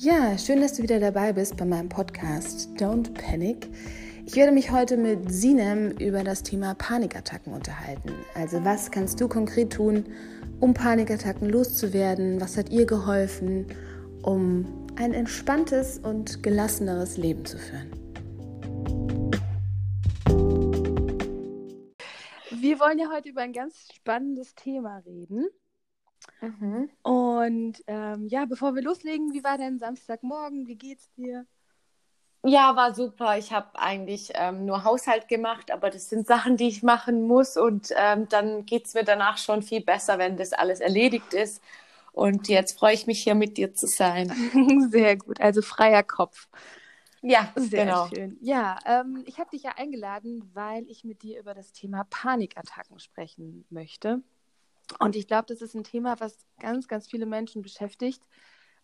Ja, schön, dass du wieder dabei bist bei meinem Podcast Don't Panic. Ich werde mich heute mit Sinem über das Thema Panikattacken unterhalten. Also was kannst du konkret tun, um Panikattacken loszuwerden? Was hat ihr geholfen, um ein entspanntes und gelasseneres Leben zu führen? Wir wollen ja heute über ein ganz spannendes Thema reden. Mhm. Und ähm, ja, bevor wir loslegen, wie war denn Samstagmorgen? Wie geht's dir? Ja, war super. Ich habe eigentlich ähm, nur Haushalt gemacht, aber das sind Sachen, die ich machen muss. Und ähm, dann geht es mir danach schon viel besser, wenn das alles erledigt ist. Und jetzt freue ich mich hier mit dir zu sein. Sehr gut, also freier Kopf. Ja, sehr genau. schön. Ja, ähm, ich habe dich ja eingeladen, weil ich mit dir über das Thema Panikattacken sprechen möchte. Und ich glaube, das ist ein Thema, was ganz, ganz viele Menschen beschäftigt.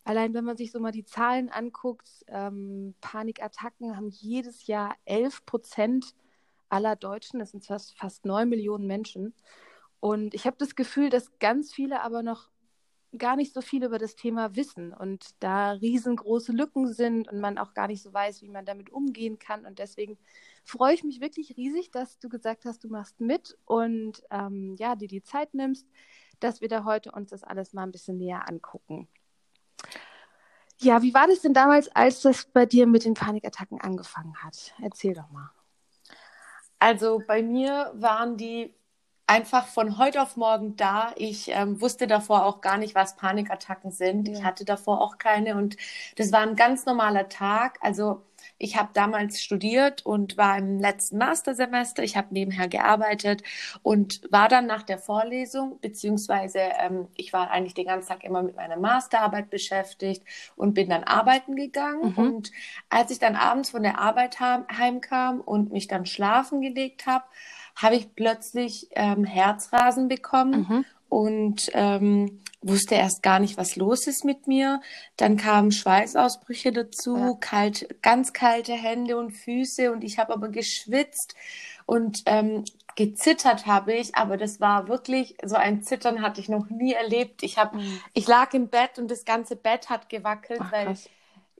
Allein wenn man sich so mal die Zahlen anguckt, ähm, Panikattacken haben jedes Jahr 11 Prozent aller Deutschen, das sind fast, fast 9 Millionen Menschen. Und ich habe das Gefühl, dass ganz viele aber noch gar nicht so viel über das Thema wissen und da riesengroße Lücken sind und man auch gar nicht so weiß, wie man damit umgehen kann. Und deswegen freue ich mich wirklich riesig, dass du gesagt hast, du machst mit und ähm, ja, dir die Zeit nimmst, dass wir da heute uns das alles mal ein bisschen näher angucken. Ja, wie war das denn damals, als das bei dir mit den Panikattacken angefangen hat? Erzähl doch mal. Also bei mir waren die einfach von heute auf morgen da. Ich ähm, wusste davor auch gar nicht, was Panikattacken sind. Ja. Ich hatte davor auch keine und das war ein ganz normaler Tag. Also ich habe damals studiert und war im letzten Mastersemester. Ich habe nebenher gearbeitet und war dann nach der Vorlesung, beziehungsweise ähm, ich war eigentlich den ganzen Tag immer mit meiner Masterarbeit beschäftigt und bin dann arbeiten gegangen. Mhm. Und als ich dann abends von der Arbeit heimkam und mich dann schlafen gelegt habe, habe ich plötzlich ähm, Herzrasen bekommen mhm. Und ähm, wusste erst gar nicht, was los ist mit mir. Dann kamen Schweißausbrüche dazu, ja. kalt, ganz kalte Hände und Füße und ich habe aber geschwitzt und ähm, gezittert habe ich, aber das war wirklich so ein Zittern hatte ich noch nie erlebt. Ich habe, mhm. ich lag im Bett und das ganze Bett hat gewackelt, Ach, weil krass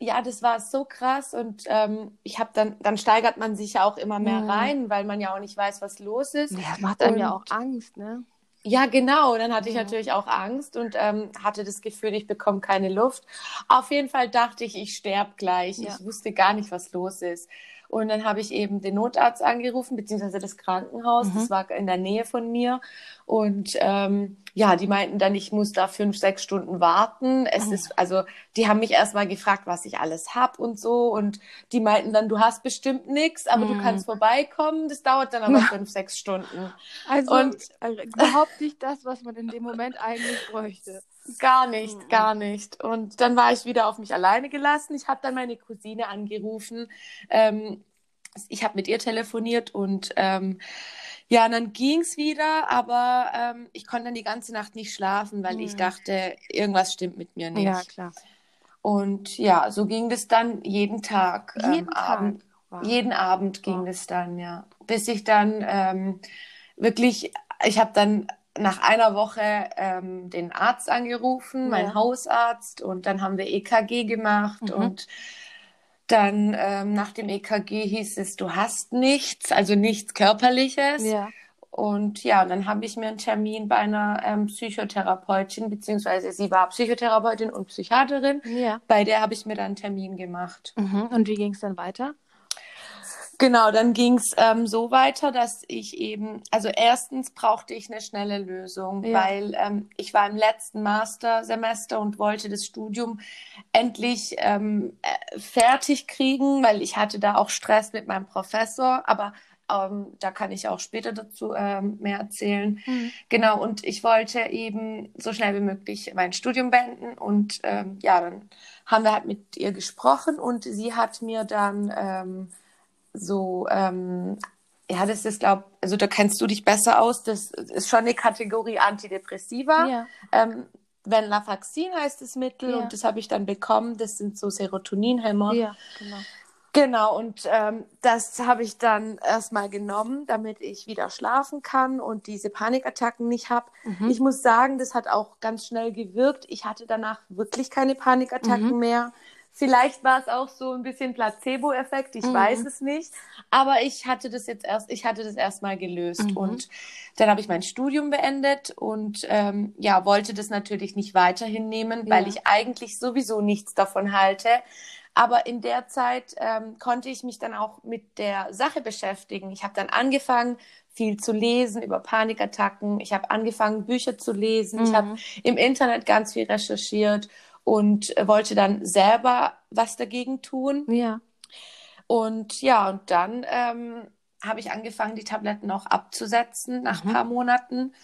ja, das war so krass und ähm, ich habe dann, dann steigert man sich ja auch immer mehr mhm. rein, weil man ja auch nicht weiß, was los ist. Ja, macht einem und, ja auch Angst, ne? Ja, genau. Dann hatte ich natürlich auch Angst und ähm, hatte das Gefühl, ich bekomme keine Luft. Auf jeden Fall dachte ich, ich sterbe gleich. Ja. Ich wusste gar nicht, was los ist. Und dann habe ich eben den Notarzt angerufen, beziehungsweise das Krankenhaus. Mhm. Das war in der Nähe von mir. Und ähm, ja, die meinten dann, ich muss da fünf, sechs Stunden warten. Es mhm. ist, also, die haben mich erstmal gefragt, was ich alles hab und so. Und die meinten dann, du hast bestimmt nichts, aber mhm. du kannst vorbeikommen. Das dauert dann aber fünf, sechs Stunden. Also und, äh, überhaupt nicht das, was man in dem Moment eigentlich bräuchte. Gar nicht, mhm. gar nicht. Und dann war ich wieder auf mich alleine gelassen. Ich habe dann meine Cousine angerufen. Ähm, ich habe mit ihr telefoniert und ähm, ja, und dann ging's wieder, aber ähm, ich konnte dann die ganze Nacht nicht schlafen, weil mhm. ich dachte, irgendwas stimmt mit mir nicht. Ja, klar. Und ja, so ging das dann jeden Tag. Jeden ähm, Tag? Abend, wow. Jeden Abend ging es dann, ja. Bis ich dann ähm, wirklich, ich habe dann nach einer Woche ähm, den Arzt angerufen, ja. meinen Hausarzt, und dann haben wir EKG gemacht mhm. und dann ähm, nach dem EKG hieß es, du hast nichts, also nichts Körperliches. Ja. Und ja, und dann habe ich mir einen Termin bei einer ähm, Psychotherapeutin, beziehungsweise sie war Psychotherapeutin und Psychiaterin. Ja. Bei der habe ich mir dann einen Termin gemacht. Mhm. Und wie ging es dann weiter? Genau, dann ging es ähm, so weiter, dass ich eben, also erstens brauchte ich eine schnelle Lösung, ja. weil ähm, ich war im letzten Mastersemester und wollte das Studium endlich ähm, äh, fertig kriegen, weil ich hatte da auch Stress mit meinem Professor, aber ähm, da kann ich auch später dazu ähm, mehr erzählen. Mhm. Genau, und ich wollte eben so schnell wie möglich mein Studium beenden und ähm, ja, dann haben wir halt mit ihr gesprochen und sie hat mir dann so, ähm, ja, das ist, glaube also da kennst du dich besser aus. Das ist schon eine Kategorie Antidepressiva. Ja. Ähm, Venlafaxin heißt das Mittel ja. und das habe ich dann bekommen. Das sind so Serotoninhämmer. Ja, genau. Genau, und ähm, das habe ich dann erstmal genommen, damit ich wieder schlafen kann und diese Panikattacken nicht habe. Mhm. Ich muss sagen, das hat auch ganz schnell gewirkt. Ich hatte danach wirklich keine Panikattacken mhm. mehr Vielleicht war es auch so ein bisschen Placebo-Effekt, ich mhm. weiß es nicht. Aber ich hatte das jetzt erst, ich hatte das erstmal gelöst. Mhm. Und dann habe ich mein Studium beendet und ähm, ja, wollte das natürlich nicht weiterhin nehmen, ja. weil ich eigentlich sowieso nichts davon halte. Aber in der Zeit ähm, konnte ich mich dann auch mit der Sache beschäftigen. Ich habe dann angefangen, viel zu lesen über Panikattacken. Ich habe angefangen, Bücher zu lesen. Mhm. Ich habe im Internet ganz viel recherchiert und wollte dann selber was dagegen tun. Ja. Und ja, und dann ähm, habe ich angefangen, die Tabletten auch abzusetzen nach mhm. ein paar Monaten,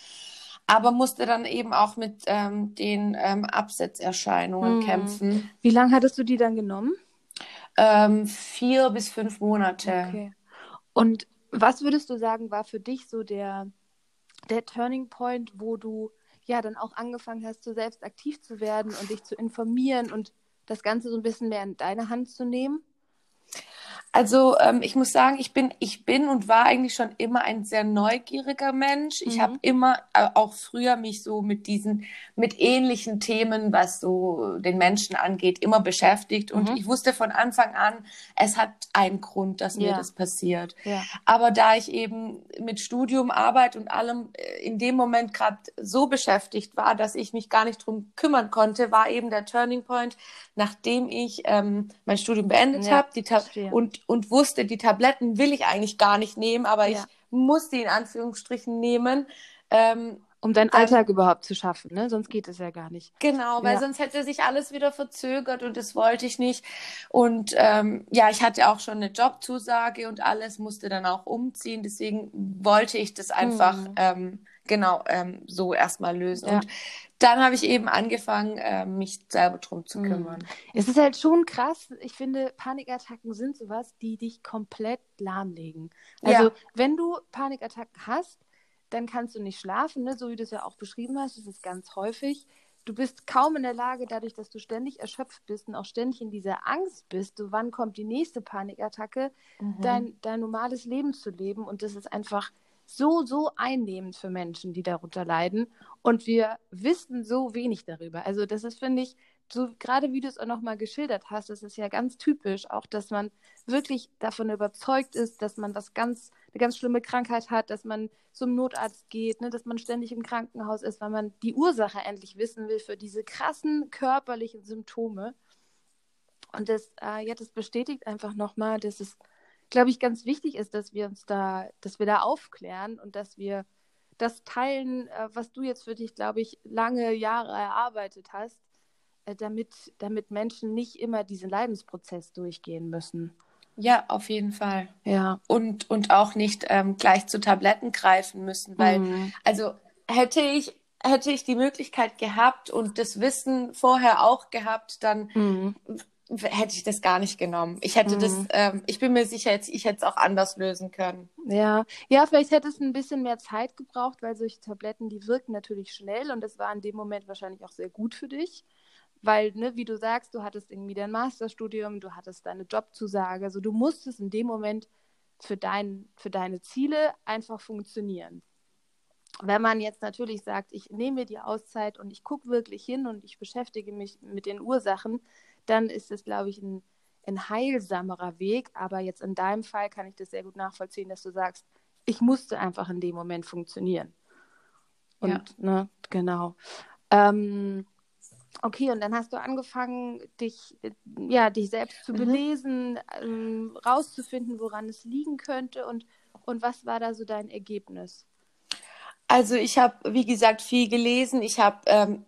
aber musste dann eben auch mit ähm, den ähm, Absetzerscheinungen mhm. kämpfen. Wie lange hattest du die dann genommen? Ähm, vier bis fünf Monate. Okay. Und was würdest du sagen, war für dich so der, der Turning Point, wo du ja dann auch angefangen hast, so selbst aktiv zu werden und dich zu informieren und das Ganze so ein bisschen mehr in deine Hand zu nehmen? Also ähm, ich muss sagen, ich bin, ich bin und war eigentlich schon immer ein sehr neugieriger Mensch. Ich mhm. habe immer äh, auch früher mich so mit diesen, mit ähnlichen Themen, was so den Menschen angeht, immer beschäftigt. Und mhm. ich wusste von Anfang an, es hat einen Grund, dass mir das passiert. Ja. Aber da ich eben mit Studium, Arbeit und allem äh, in dem Moment gerade so beschäftigt war, dass ich mich gar nicht drum kümmern konnte, war eben der Turning Point, nachdem ich ähm, mein Studium beendet ja, habe und, und wusste, die Tabletten will ich eigentlich gar nicht nehmen, aber ja. ich muss die in Anführungsstrichen nehmen. Ähm, um deinen dann, Alltag überhaupt zu schaffen, ne? Sonst geht es ja gar nicht. Genau, weil ja. sonst hätte sich alles wieder verzögert und das wollte ich nicht. Und ähm, ja, ich hatte auch schon eine Jobzusage und alles, musste dann auch umziehen. Deswegen wollte ich das einfach hm. ähm, genau ähm, so erstmal lösen. Ja. Und dann habe ich eben angefangen, äh, mich selber drum zu mhm. kümmern. Es ist halt schon krass. Ich finde, Panikattacken sind sowas, die dich komplett lahmlegen. Also, ja. wenn du Panikattacken hast, dann kannst du nicht schlafen, ne? so wie du es ja auch beschrieben hast. Das ist ganz häufig. Du bist kaum in der Lage, dadurch, dass du ständig erschöpft bist und auch ständig in dieser Angst bist, so wann kommt die nächste Panikattacke, mhm. dein, dein normales Leben zu leben. Und das ist einfach so, so einnehmend für Menschen, die darunter leiden. Und wir wissen so wenig darüber. Also das ist, finde ich, so gerade wie du es auch nochmal geschildert hast, das ist ja ganz typisch, auch dass man wirklich davon überzeugt ist, dass man was ganz, eine ganz schlimme Krankheit hat, dass man zum Notarzt geht, ne, dass man ständig im Krankenhaus ist, weil man die Ursache endlich wissen will für diese krassen körperlichen Symptome. Und das, äh, ja, das bestätigt einfach nochmal, dass es glaube ich, ganz wichtig ist, dass wir uns da, dass wir da aufklären und dass wir das teilen, äh, was du jetzt für dich, glaube ich, lange Jahre erarbeitet hast, äh, damit, damit Menschen nicht immer diesen Leidensprozess durchgehen müssen. Ja, auf jeden Fall. Ja. Und, und auch nicht ähm, gleich zu Tabletten greifen müssen, weil, mhm. also hätte ich, hätte ich die Möglichkeit gehabt und das Wissen vorher auch gehabt, dann mhm hätte ich das gar nicht genommen. Ich hätte mhm. das, ähm, ich bin mir sicher, jetzt, ich hätte es auch anders lösen können. Ja, ja, vielleicht hätte es ein bisschen mehr Zeit gebraucht, weil solche Tabletten, die wirken natürlich schnell und das war in dem Moment wahrscheinlich auch sehr gut für dich. Weil, ne, wie du sagst, du hattest irgendwie dein Masterstudium, du hattest deine Jobzusage, also du musstest in dem Moment für, dein, für deine Ziele einfach funktionieren. Wenn man jetzt natürlich sagt, ich nehme mir die Auszeit und ich gucke wirklich hin und ich beschäftige mich mit den Ursachen, dann ist es, glaube ich, ein, ein heilsamerer Weg. Aber jetzt in deinem Fall kann ich das sehr gut nachvollziehen, dass du sagst, ich musste einfach in dem Moment funktionieren. Und, ja. ne, genau. Ähm, okay, und dann hast du angefangen, dich, ja, dich selbst zu mhm. belesen, ähm, rauszufinden, woran es liegen könnte und, und was war da so dein Ergebnis? Also ich habe, wie gesagt, viel gelesen. Ich habe ähm,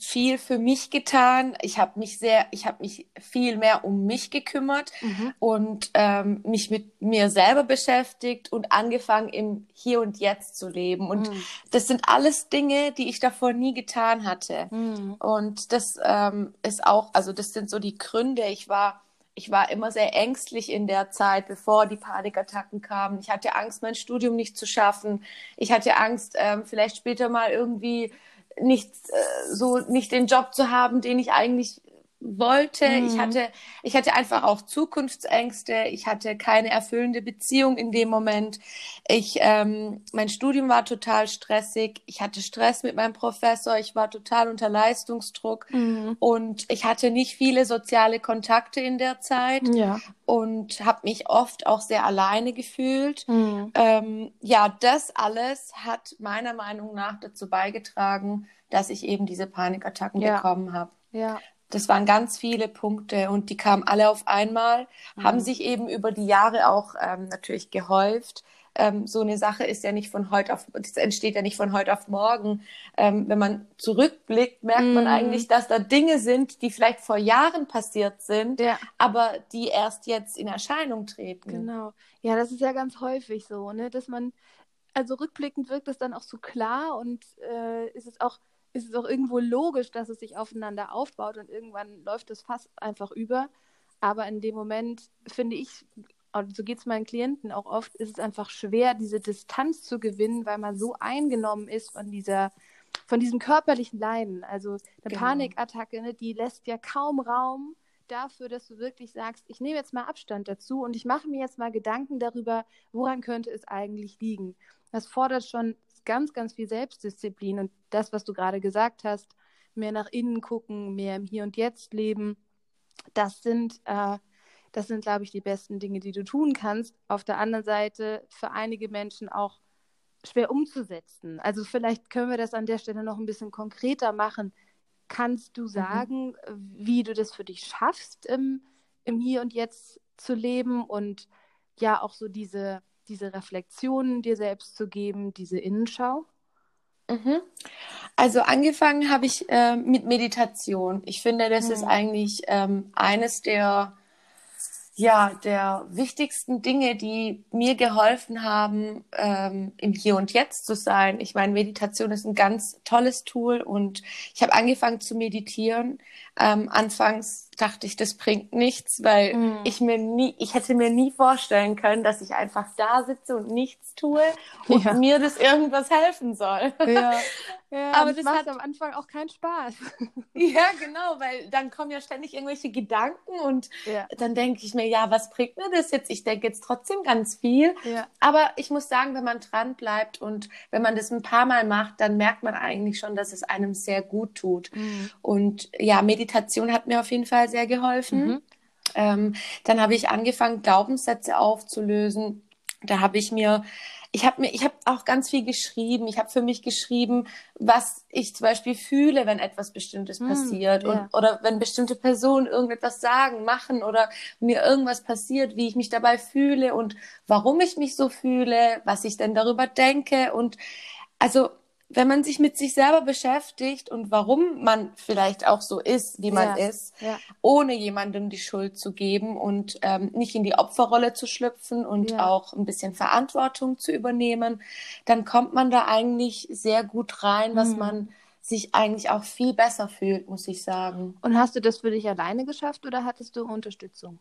viel für mich getan. Ich habe mich sehr, ich habe mich viel mehr um mich gekümmert mhm. und ähm, mich mit mir selber beschäftigt und angefangen im Hier und Jetzt zu leben. Und mhm. das sind alles Dinge, die ich davor nie getan hatte. Mhm. Und das ähm, ist auch, also das sind so die Gründe. Ich war ich war immer sehr ängstlich in der Zeit, bevor die Panikattacken kamen. Ich hatte Angst, mein Studium nicht zu schaffen. Ich hatte Angst, ähm, vielleicht später mal irgendwie nicht äh, so nicht den Job zu haben, den ich eigentlich wollte. Mhm. Ich hatte, ich hatte einfach auch Zukunftsängste. Ich hatte keine erfüllende Beziehung in dem Moment. Ich, ähm, mein Studium war total stressig. Ich hatte Stress mit meinem Professor. Ich war total unter Leistungsdruck mhm. und ich hatte nicht viele soziale Kontakte in der Zeit. Ja. Und habe mich oft auch sehr alleine gefühlt. Mhm. Ähm, ja, das alles hat meiner Meinung nach dazu beigetragen, dass ich eben diese Panikattacken ja. bekommen habe. Ja. Das waren ganz viele Punkte und die kamen alle auf einmal, mhm. haben sich eben über die Jahre auch ähm, natürlich gehäuft. Ähm, so eine Sache ist ja nicht von heute auf, das entsteht ja nicht von heute auf morgen. Ähm, wenn man zurückblickt, merkt mhm. man eigentlich, dass da Dinge sind, die vielleicht vor Jahren passiert sind, ja. aber die erst jetzt in Erscheinung treten. Genau. Ja, das ist ja ganz häufig so, ne, dass man, also rückblickend wirkt das dann auch so klar und äh, ist es auch ist es auch irgendwo logisch, dass es sich aufeinander aufbaut und irgendwann läuft es fast einfach über. Aber in dem Moment finde ich, und so geht es meinen Klienten auch oft, ist es einfach schwer, diese Distanz zu gewinnen, weil man so eingenommen ist von dieser, von diesem körperlichen Leiden. Also eine genau. Panikattacke, ne, die lässt ja kaum Raum dafür, dass du wirklich sagst, ich nehme jetzt mal Abstand dazu und ich mache mir jetzt mal Gedanken darüber, woran könnte es eigentlich liegen. Das fordert schon ganz, ganz viel Selbstdisziplin und das, was du gerade gesagt hast, mehr nach innen gucken, mehr im Hier und Jetzt leben, das sind, äh, das sind, glaube ich, die besten Dinge, die du tun kannst. Auf der anderen Seite für einige Menschen auch schwer umzusetzen. Also vielleicht können wir das an der Stelle noch ein bisschen konkreter machen. Kannst du mhm. sagen, mhm. wie du das für dich schaffst, im, im Hier und Jetzt zu leben und ja auch so diese diese Reflexionen dir selbst zu geben, diese Innenschau? Mhm. Also angefangen habe ich äh, mit Meditation. Ich finde, das mhm. ist eigentlich ähm, eines der ja, der wichtigsten Dinge, die mir geholfen haben, ähm, im Hier und Jetzt zu sein. Ich meine, Meditation ist ein ganz tolles Tool und ich habe angefangen zu meditieren. Ähm, anfangs dachte ich, das bringt nichts, weil mm. ich mir nie, ich hätte mir nie vorstellen können, dass ich einfach da sitze und nichts tue und ja. mir das irgendwas helfen soll. Ja, ja aber das, macht hat am Anfang auch keinen Spaß. ja, genau, weil dann kommen ja ständig irgendwelche Gedanken und ja. dann denke ich mir, ja, was bringt mir das jetzt? Ich denke jetzt trotzdem ganz viel. Aber ich muss sagen, wenn man dran bleibt und wenn man das ein paar Mal macht, dann merkt man eigentlich schon, dass es einem sehr gut tut. Mm. Und ja, Meditation hat mir auf jeden Fall sehr geholfen. Mhm. Ähm, dann habe ich angefangen, Glaubenssätze aufzulösen. Da habe ich mir, ich habe mir, ich habe auch ganz viel geschrieben. Ich habe für mich geschrieben, was ich zum Beispiel fühle, wenn etwas Bestimmtes mhm, passiert und, oder wenn bestimmte Personen irgendetwas sagen, machen oder mir irgendwas passiert, wie ich mich dabei fühle und warum ich mich so fühle, was ich denn darüber denke und also wenn man sich mit sich selber beschäftigt und warum man vielleicht auch so ist, wie man ja, ist, ja. ohne jemandem die Schuld zu geben und ähm, nicht in die Opferrolle zu schlüpfen und ja. auch ein bisschen Verantwortung zu übernehmen, dann kommt man da eigentlich sehr gut rein, dass mhm. man sich eigentlich auch viel besser fühlt, muss ich sagen. Und hast du das für dich alleine geschafft oder hattest du Unterstützung?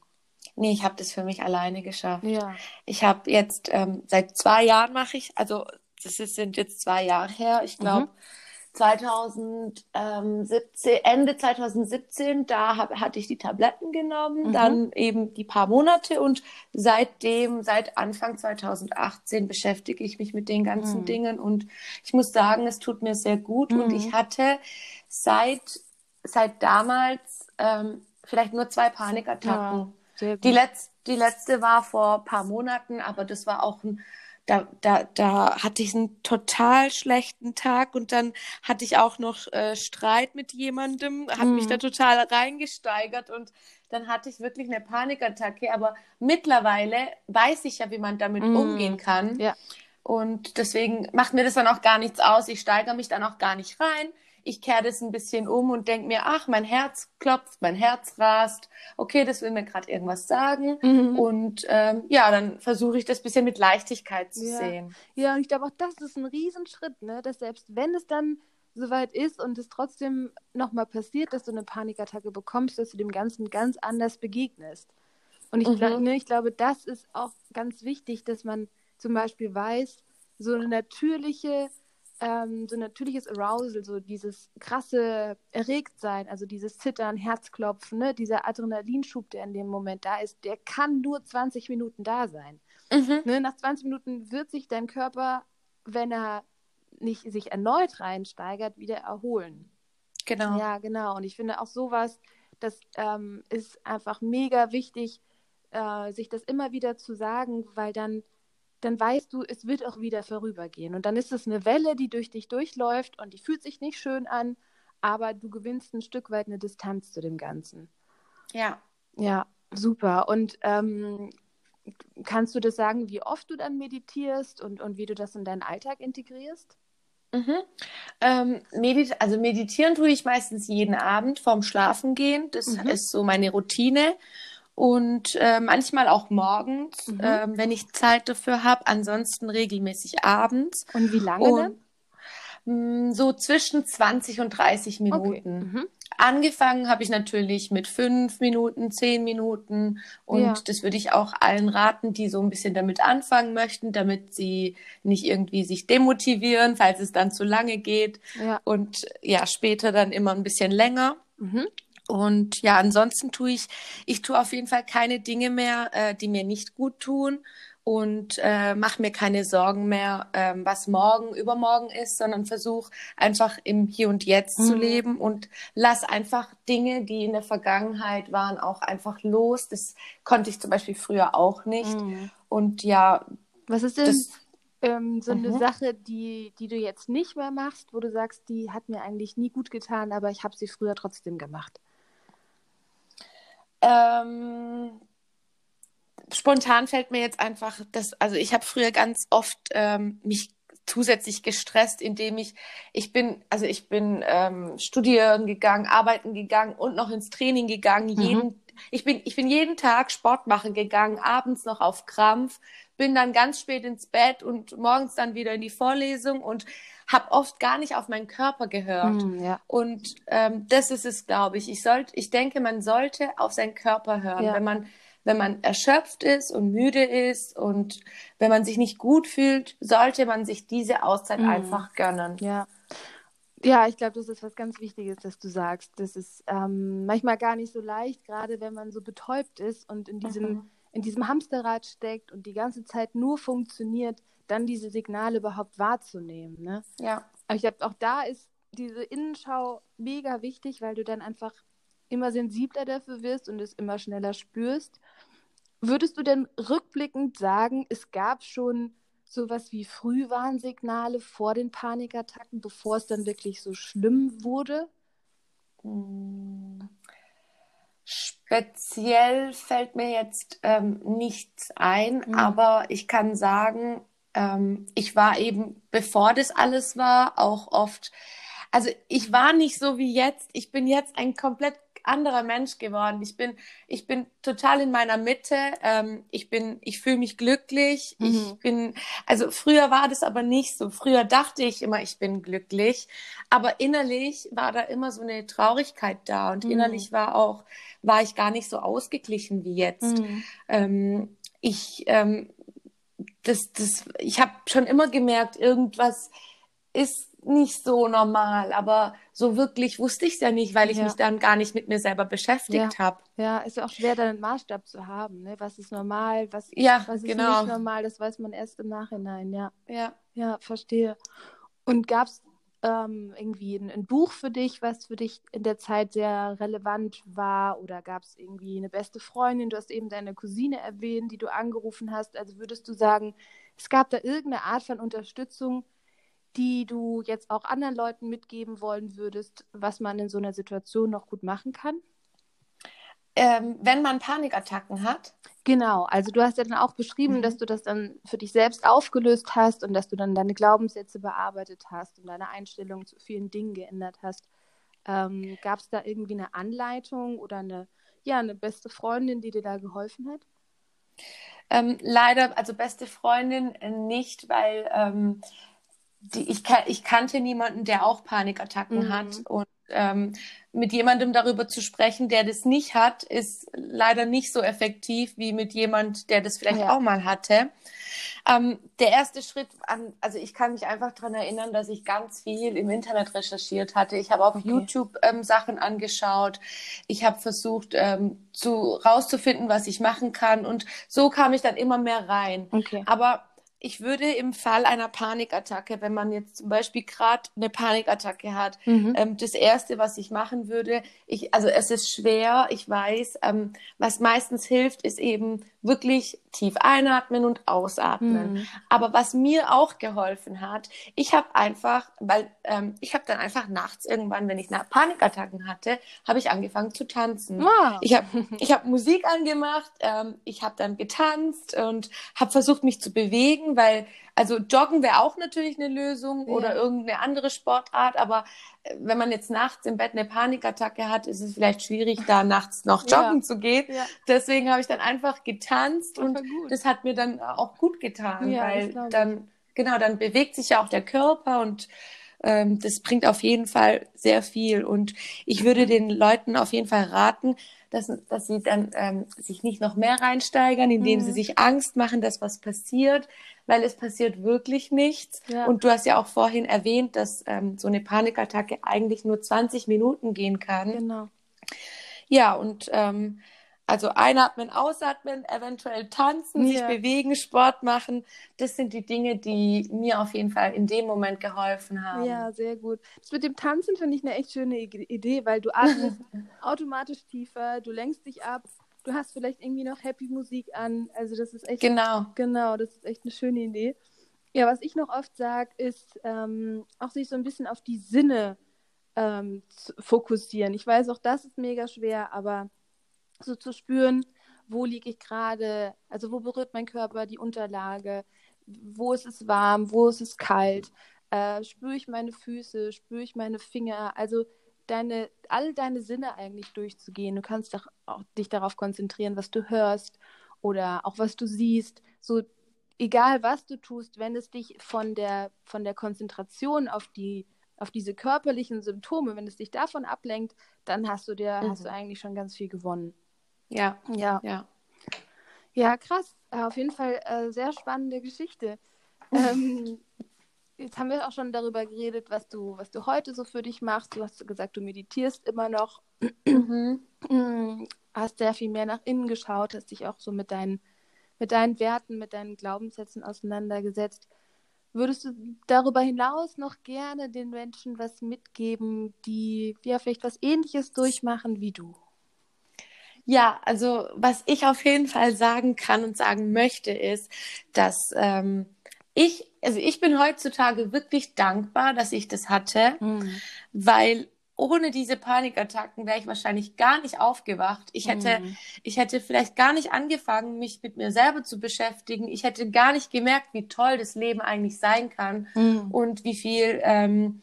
Nee, ich habe das für mich alleine geschafft. Ja. Ich habe jetzt ähm, seit zwei Jahren mache ich, also das sind jetzt zwei Jahre her, ich glaube. Mhm. 2017, Ende 2017, da hab, hatte ich die Tabletten genommen, mhm. dann eben die paar Monate und seitdem, seit Anfang 2018 beschäftige ich mich mit den ganzen mhm. Dingen und ich muss sagen, es tut mir sehr gut mhm. und ich hatte seit, seit damals ähm, vielleicht nur zwei Panikattacken. Ja, die, Letz-, die letzte war vor ein paar Monaten, aber das war auch ein da, da, da hatte ich einen total schlechten Tag und dann hatte ich auch noch äh, Streit mit jemandem, hat mhm. mich da total reingesteigert und dann hatte ich wirklich eine Panikattacke. Aber mittlerweile weiß ich ja, wie man damit mhm. umgehen kann. Ja. Und deswegen macht mir das dann auch gar nichts aus. Ich steigere mich dann auch gar nicht rein ich kehre das ein bisschen um und denke mir, ach, mein Herz klopft, mein Herz rast, okay, das will mir gerade irgendwas sagen. Mhm. Und ähm, ja, dann versuche ich das bisschen mit Leichtigkeit zu ja. sehen. Ja, und ich glaube auch, das ist ein Riesenschritt, ne? dass selbst wenn es dann soweit ist und es trotzdem nochmal passiert, dass du eine Panikattacke bekommst, dass du dem Ganzen ganz anders begegnest. Und ich, mhm. glaub, ne, ich glaube, das ist auch ganz wichtig, dass man zum Beispiel weiß, so eine natürliche ähm, so natürliches Arousal, so dieses krasse Erregtsein, also dieses Zittern, Herzklopfen, ne? dieser Adrenalinschub, der in dem Moment da ist, der kann nur 20 Minuten da sein. Mhm. Ne? Nach 20 Minuten wird sich dein Körper, wenn er nicht sich erneut reinsteigert, wieder erholen. Genau. Ja, genau. Und ich finde auch sowas, das ähm, ist einfach mega wichtig, äh, sich das immer wieder zu sagen, weil dann dann weißt du, es wird auch wieder vorübergehen. Und dann ist es eine Welle, die durch dich durchläuft und die fühlt sich nicht schön an, aber du gewinnst ein Stück weit eine Distanz zu dem Ganzen. Ja. Ja, super. Und ähm, kannst du das sagen, wie oft du dann meditierst und, und wie du das in deinen Alltag integrierst? Mhm. Ähm, medit also meditieren tue ich meistens jeden Abend vorm Schlafengehen. Das mhm. ist so meine Routine und äh, manchmal auch morgens, mhm. äh, wenn ich Zeit dafür habe. Ansonsten regelmäßig abends. Und wie lange und, dann? Mh, mm, so zwischen 20 und 30 Minuten. Okay. Mhm. Angefangen habe ich natürlich mit fünf Minuten, zehn Minuten und ja. das würde ich auch allen raten, die so ein bisschen damit anfangen möchten, damit sie nicht irgendwie sich demotivieren, falls es dann zu lange geht ja. und ja, später dann immer ein bisschen länger. Mhm. Und ja, ansonsten tue ich, ich tue auf jeden Fall keine Dinge mehr, äh, die mir nicht gut tun und äh, mache mir keine Sorgen mehr, ähm, was morgen, übermorgen ist, sondern versuche einfach im Hier und Jetzt mhm. zu leben und lass einfach Dinge, die in der Vergangenheit waren, auch einfach los. Das konnte ich zum Beispiel früher auch nicht. Mhm. Und ja. Was ist denn das, ähm, so eine mhm. Sache, die, die du jetzt nicht mehr machst, wo du sagst, die hat mir eigentlich nie gut getan, aber ich habe sie früher trotzdem gemacht? Ähm, spontan fällt mir jetzt einfach das, also ich habe früher ganz oft ähm, mich zusätzlich gestresst, indem ich, ich bin, also ich bin ähm, studieren gegangen, arbeiten gegangen und noch ins Training gegangen. Mhm. Jeden, ich bin, ich bin jeden Tag Sport machen gegangen, abends noch auf Krampf, bin dann ganz spät ins Bett und morgens dann wieder in die Vorlesung und habe oft gar nicht auf meinen Körper gehört. Mm, ja. Und ähm, das ist es, glaube ich. Ich sollte, ich denke, man sollte auf seinen Körper hören, ja. wenn man wenn man erschöpft ist und müde ist und wenn man sich nicht gut fühlt, sollte man sich diese Auszeit mm. einfach gönnen. Ja. Ja, ich glaube, das ist was ganz Wichtiges, dass du sagst. Das ist ähm, manchmal gar nicht so leicht, gerade wenn man so betäubt ist und in diesem, mhm. in diesem Hamsterrad steckt und die ganze Zeit nur funktioniert, dann diese Signale überhaupt wahrzunehmen. Ne? Ja. Aber ich glaube, auch da ist diese Innenschau mega wichtig, weil du dann einfach immer sensibler dafür wirst und es immer schneller spürst. Würdest du denn rückblickend sagen, es gab schon sowas wie Frühwarnsignale vor den Panikattacken, bevor es dann wirklich so schlimm wurde? Hm. Speziell fällt mir jetzt ähm, nichts ein, mhm. aber ich kann sagen, ähm, ich war eben, bevor das alles war, auch oft, also ich war nicht so wie jetzt. Ich bin jetzt ein komplett anderer Mensch geworden. Ich bin, ich bin total in meiner Mitte. Ähm, ich bin, ich fühle mich glücklich. Mhm. Ich bin, also früher war das aber nicht so. Früher dachte ich immer, ich bin glücklich, aber innerlich war da immer so eine Traurigkeit da und mhm. innerlich war auch, war ich gar nicht so ausgeglichen wie jetzt. Mhm. Ähm, ich ähm, das, das, ich habe schon immer gemerkt, irgendwas ist nicht so normal, aber so wirklich wusste ich es ja nicht, weil ich ja. mich dann gar nicht mit mir selber beschäftigt ja. habe. Ja, ist ja auch schwer, dann einen Maßstab zu haben. Ne? Was ist normal, was, ja, was ist genau. nicht normal, das weiß man erst im Nachhinein, ja. Ja, ja verstehe. Und gab es ähm, irgendwie ein, ein, Buch für dich, was für dich in der Zeit sehr relevant war? Oder gab es irgendwie eine beste Freundin? Du hast eben deine Cousine erwähnt, die du angerufen hast. Also würdest du sagen, es gab da irgendeine Art von Unterstützung, die du jetzt auch anderen Leuten mitgeben wollen würdest, was man in so einer Situation noch gut machen kann? Ähm, wenn man Panikattacken hat? Genau, also du hast ja dann auch beschrieben, mhm. dass du das dann für dich selbst aufgelöst hast und dass du dann deine Glaubenssätze bearbeitet hast und deine Einstellung zu vielen Dingen geändert hast. Ähm, Gab es da irgendwie eine Anleitung oder eine, ja, eine beste Freundin, die dir da geholfen hat? Ähm, leider, also beste Freundin nicht, weil ähm, die, ich, ich kannte niemanden, der auch Panikattacken Mhm. hat. Und ähm, mit jemandem darüber zu sprechen, der das nicht hat, ist leider nicht so effektiv wie mit jemand, der das vielleicht Ja. auch mal hatte. Ähm, der erste Schritt an, also ich kann mich einfach daran erinnern, dass ich ganz viel im Internet recherchiert hatte. Ich habe auf Okay. YouTube ähm, Sachen angeschaut. Ich habe versucht, ähm, zu rauszufinden, was ich machen kann. Und so kam ich dann immer mehr rein. Okay. Aber ich würde im Fall einer Panikattacke, wenn man jetzt zum Beispiel gerade eine Panikattacke hat, Mhm. ähm, das Erste, was ich machen würde, ich, also es ist schwer, ich weiß, ähm, was meistens hilft, ist eben wirklich tief einatmen und ausatmen. Mhm. Aber was mir auch geholfen hat, ich habe einfach, weil ähm, ich habe dann einfach nachts irgendwann, wenn ich Panikattacken hatte, habe ich angefangen zu tanzen. Wow. Ich habe ich hab Musik angemacht, ähm, ich habe dann getanzt und habe versucht, mich zu bewegen, weil, also Joggen wäre auch natürlich eine Lösung Ja. oder irgendeine andere Sportart, aber äh, wenn man jetzt nachts im Bett eine Panikattacke hat, ist es vielleicht schwierig, da nachts noch Ja. joggen zu gehen. Ja. Deswegen habe ich dann einfach getanzt und gut. das hat mir dann auch gut getan, Ja, weil dann, genau, dann bewegt sich ja auch der Körper und ähm, das bringt auf jeden Fall sehr viel. Und ich würde den Leuten auf jeden Fall raten, dass, dass sie dann ähm, sich nicht noch mehr reinsteigern, indem Mhm. sie sich Angst machen, dass was passiert, weil es passiert wirklich nichts. Ja. Und du hast ja auch vorhin erwähnt, dass ähm, so eine Panikattacke eigentlich nur 20 Minuten gehen kann. Genau. Ja, und ähm, also einatmen, ausatmen, eventuell tanzen, sich Ja. bewegen, Sport machen. Das sind die Dinge, die mir auf jeden Fall in dem Moment geholfen haben. Ja, sehr gut. Das mit dem Tanzen finde ich eine echt schöne Idee, weil du atmest automatisch tiefer, du lenkst dich ab, du hast vielleicht irgendwie noch Happy Musik an. Also das ist echt Genau. Genau, das ist echt eine schöne Idee. Ja, was ich noch oft sage, ist ähm, auch sich so ein bisschen auf die Sinne ähm, zu fokussieren. Ich weiß, auch das ist mega schwer, aber so zu spüren, wo liege ich gerade, also wo berührt mein Körper die Unterlage, wo ist es warm, wo ist es kalt, äh, spüre ich meine Füße, spüre ich meine Finger, also deine, alle deine Sinne eigentlich durchzugehen. Du kannst doch auch dich darauf konzentrieren, was du hörst oder auch was du siehst. So egal was du tust, wenn es dich von der, von der Konzentration auf die, auf diese körperlichen Symptome, wenn es dich davon ablenkt, dann hast du dir, Mhm. hast du eigentlich schon ganz viel gewonnen. Ja, Ja. ja. Ja, krass. Äh, Auf jeden Fall äh, sehr spannende Geschichte. ähm, jetzt haben wir auch schon darüber geredet, was du, was du heute so für dich machst. Du hast gesagt, du meditierst immer noch, Mhm. Hast sehr viel mehr nach innen geschaut, hast dich auch so mit deinen, mit deinen Werten, mit deinen Glaubenssätzen auseinandergesetzt. Würdest du darüber hinaus noch gerne den Menschen was mitgeben, die ja vielleicht was Ähnliches durchmachen wie du? Ja, also was ich auf jeden Fall sagen kann und sagen möchte, ist, dass ähm, ich, also ich bin heutzutage wirklich dankbar, dass ich das hatte, weil ohne diese Panikattacken wäre ich wahrscheinlich gar nicht aufgewacht. Ich hätte, Mhm. ich hätte vielleicht gar nicht angefangen, mich mit mir selber zu beschäftigen. Ich hätte gar nicht gemerkt, wie toll das Leben eigentlich sein kann Mhm. und wie viel, ähm,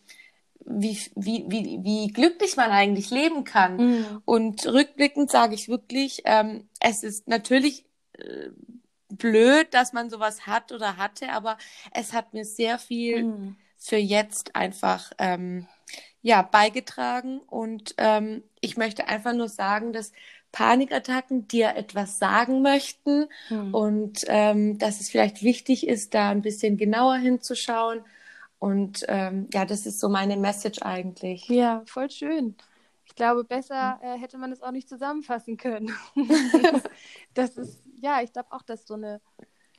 wie, wie, wie, wie glücklich man eigentlich leben kann. Mhm. Und rückblickend sage ich wirklich, ähm, es ist natürlich äh, blöd, dass man sowas hat oder hatte, aber es hat mir sehr viel Mhm. für jetzt einfach ähm, ja beigetragen und ähm, ich möchte einfach nur sagen, dass Panikattacken dir etwas sagen möchten Mhm. und ähm, dass es vielleicht wichtig ist, da ein bisschen genauer hinzuschauen und ähm, ja, das ist so meine Message eigentlich. Ja, voll schön. Ich glaube, besser äh, hätte man es auch nicht zusammenfassen können. das ist, ja, ich glaube auch, dass so eine,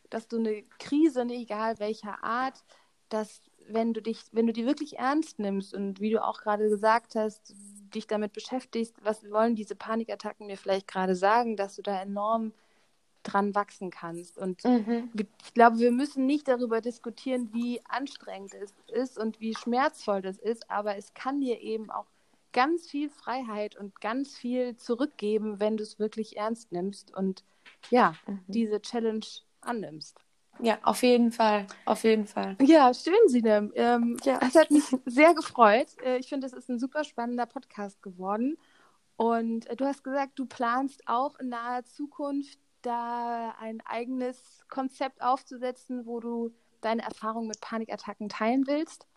dass du eine Krise, ne, egal welcher Art, dass wenn du dich, wenn du die wirklich ernst nimmst und wie du auch gerade gesagt hast, dich damit beschäftigst, was wollen diese Panikattacken mir vielleicht gerade sagen, dass du da enorm dran wachsen kannst. Und Mhm. ich glaube, wir müssen nicht darüber diskutieren, wie anstrengend es ist und wie schmerzvoll das ist, aber es kann dir eben auch ganz viel Freiheit und ganz viel zurückgeben, wenn du es wirklich ernst nimmst und ja, Mhm. diese Challenge annimmst. Ja, auf jeden Fall, auf jeden Fall. Ja, schön, Sinem. Ähm, Ja. Es hat mich sehr gefreut. Äh, Ich finde, es ist ein super spannender Podcast geworden. Und äh, du hast gesagt, du planst auch in naher Zukunft da ein eigenes Konzept aufzusetzen, wo du deine Erfahrung mit Panikattacken teilen willst?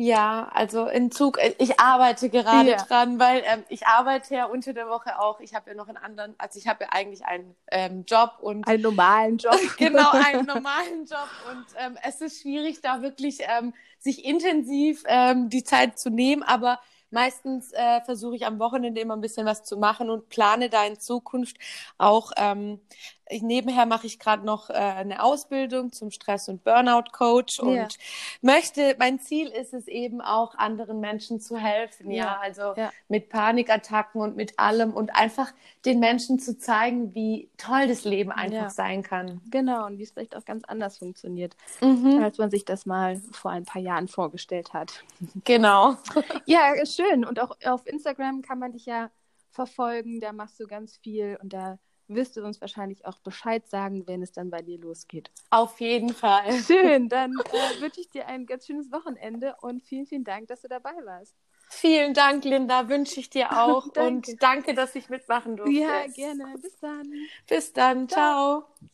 Ja, also in Zug, äh, ich arbeite gerade ja. dran, weil ähm, ich arbeite ja unter der Woche auch. Ich habe ja noch einen anderen, also ich habe ja eigentlich einen ähm, Job und einen normalen Job. genau, einen normalen Job und ähm, es ist schwierig, da wirklich ähm, sich intensiv ähm, die Zeit zu nehmen, aber Meistens äh, versuche ich am Wochenende immer ein bisschen was zu machen und plane da in Zukunft auch. Ähm, ich, nebenher mache ich gerade noch äh, eine Ausbildung zum Stress- und Burnout-Coach und ja. möchte, mein Ziel ist es eben auch, anderen Menschen zu helfen. Ja, ja also ja. mit Panikattacken und mit allem und einfach den Menschen zu zeigen, wie toll das Leben einfach sein kann. Genau, und wie es vielleicht auch ganz anders funktioniert, mhm. als man sich das mal vor ein paar Jahren vorgestellt hat. Genau. ja, schön. Und auch auf Instagram kann man dich ja verfolgen, da machst du ganz viel und da wirst du uns wahrscheinlich auch Bescheid sagen, wenn es dann bei dir losgeht. Auf jeden Fall. Schön, dann äh, wünsche ich dir ein ganz schönes Wochenende und vielen, vielen Dank, dass du dabei warst. Vielen Dank, Linda, wünsche ich dir auch danke. und danke, dass ich mitmachen durfte. Ja, gerne. Bis dann. Bis dann. Ciao. Ciao.